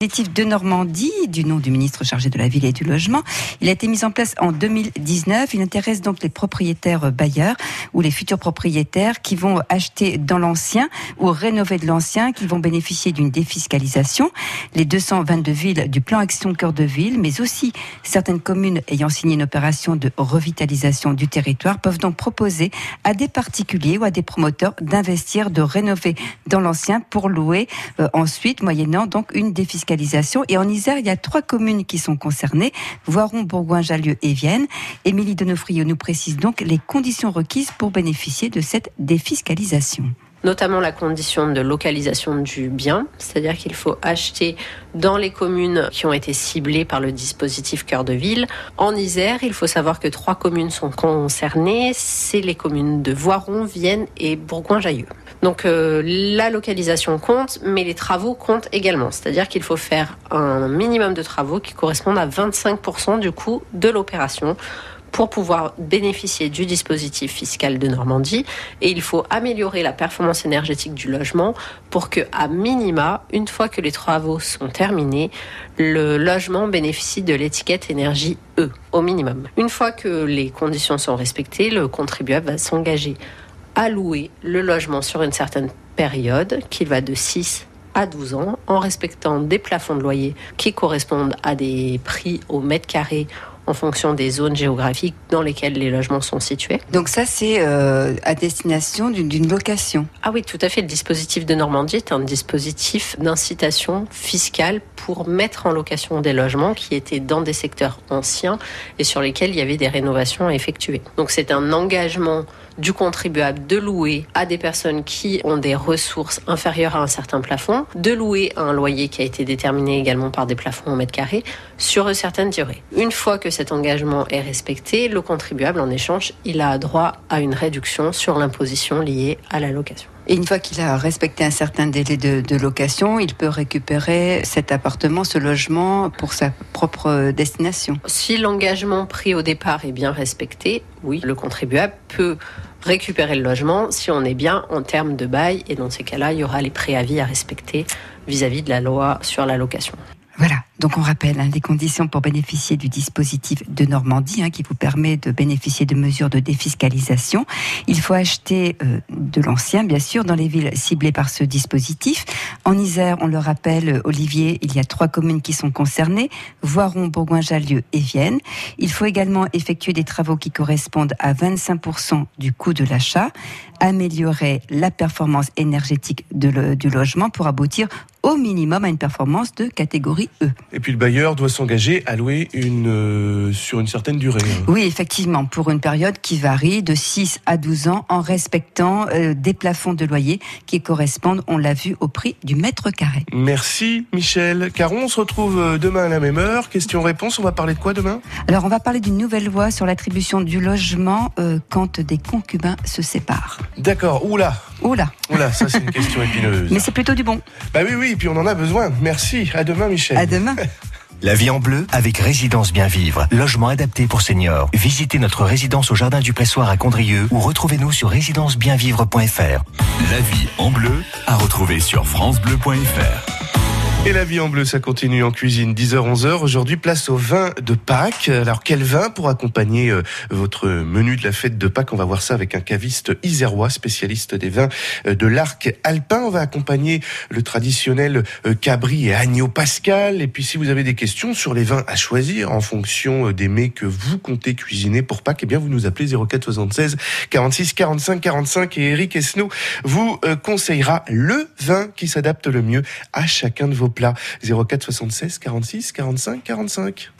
dispositif de Normandie, du nom du ministre chargé de la ville et du logement. Il a été mis en place en 2019. Il intéresse donc les propriétaires bailleurs ou les futurs propriétaires qui vont acheter dans l'ancien ou rénover de l'ancien, qui vont bénéficier d'une défiscalisation. Les 222 villes du plan Action Cœur de Ville, mais aussi certaines communes ayant signé une opération de revitalisation du territoire peuvent donc proposer à des particuliers ou à des promoteurs d'investir, de rénover dans l'ancien pour louer euh, ensuite, moyennant donc une défiscalisation et en Isère, il y a trois communes qui sont concernées, Voiron, Bourgoin, Jallieu et Vienne. Émilie Denofrio nous précise donc les conditions requises pour bénéficier de cette défiscalisation notamment la condition de localisation du bien, c'est-à-dire qu'il faut acheter dans les communes qui ont été ciblées par le dispositif cœur de ville. En Isère, il faut savoir que trois communes sont concernées, c'est les communes de Voiron, Vienne et Bourgoin-Jallieu. Donc euh, la localisation compte, mais les travaux comptent également. C'est-à-dire qu'il faut faire un minimum de travaux qui correspondent à 25% du coût de l'opération pour pouvoir bénéficier du dispositif fiscal de Normandie et il faut améliorer la performance énergétique du logement pour que à minima une fois que les travaux sont terminés le logement bénéficie de l'étiquette énergie E au minimum. Une fois que les conditions sont respectées, le contribuable va s'engager à louer le logement sur une certaine période qui va de 6 à 12 ans en respectant des plafonds de loyer qui correspondent à des prix au mètre carré en fonction des zones géographiques dans lesquelles les logements sont situés. Donc ça, c'est euh, à destination d'une location. Ah oui, tout à fait. Le dispositif de Normandie est un dispositif d'incitation fiscale pour mettre en location des logements qui étaient dans des secteurs anciens et sur lesquels il y avait des rénovations à effectuer. Donc c'est un engagement du contribuable de louer à des personnes qui ont des ressources inférieures à un certain plafond, de louer à un loyer qui a été déterminé également par des plafonds au mètre carré sur une certaine durée. Une fois que cet engagement est respecté, le contribuable en échange, il a droit à une réduction sur l'imposition liée à la location. Et une fois qu'il a respecté un certain délai de, location, il peut récupérer cet appartement, ce logement pour sa propre destination. Si l'engagement pris au départ est bien respecté, oui, le contribuable peut récupérer le logement si on est bien en termes de bail et dans ces cas-là, il y aura les préavis à respecter vis-à-vis -vis de la loi sur la location. Voilà. Donc on rappelle hein, les conditions pour bénéficier du dispositif de Normandie hein, qui vous permet de bénéficier de mesures de défiscalisation. Il faut acheter euh, de l'ancien, bien sûr, dans les villes ciblées par ce dispositif. En Isère, on le rappelle, Olivier, il y a trois communes qui sont concernées, Voiron, Bourgoin-Jallieu et Vienne. Il faut également effectuer des travaux qui correspondent à 25% du coût de l'achat, améliorer la performance énergétique du logement pour aboutir au minimum à une performance de catégorie E. Et puis le bailleur doit s'engager à louer une, euh, sur une certaine durée. Hein. Oui, effectivement, pour une période qui varie de 6 à 12 ans en respectant euh, des plafonds de loyer qui correspondent, on l'a vu, au prix du mètre carré. Merci Michel. Caron, on se retrouve euh, demain à la même heure. Question-réponse, on va parler de quoi demain? Alors on va parler d'une nouvelle loi sur l'attribution du logement quand des concubins se séparent. D'accord, oula Oula Oula, ça c'est une question épineuse. Mais c'est plutôt du bon. Bah oui, oui, et puis on en a besoin. Merci. À demain Michel. À demain. La vie en bleu avec Résidence Bien Vivre, logement adapté pour seniors. Visitez notre résidence au Jardin du Pressoir à Condrieu ou retrouvez-nous sur résidencebienvivre.fr. La vie en bleu à retrouver sur francebleu.fr. Et la vie en bleu, ça continue en cuisine, 10h-11h. Aujourd'hui, place au vin de Pâques. Alors, quel vin pour accompagner euh, votre menu de la fête de Pâques? On va voir ça avec un caviste isérois, spécialiste des vins euh, de l'arc alpin. On va accompagner le traditionnel euh, Cabri et Agneau Pascal. Et puis, si vous avez des questions sur les vins à choisir en fonction des mets que vous comptez cuisiner pour Pâques, eh bien, vous nous appelez 04 76 46 45 45 et Eric Esno vous conseillera le vin qui s'adapte le mieux à chacun de vos plat 04 76 46 45 45.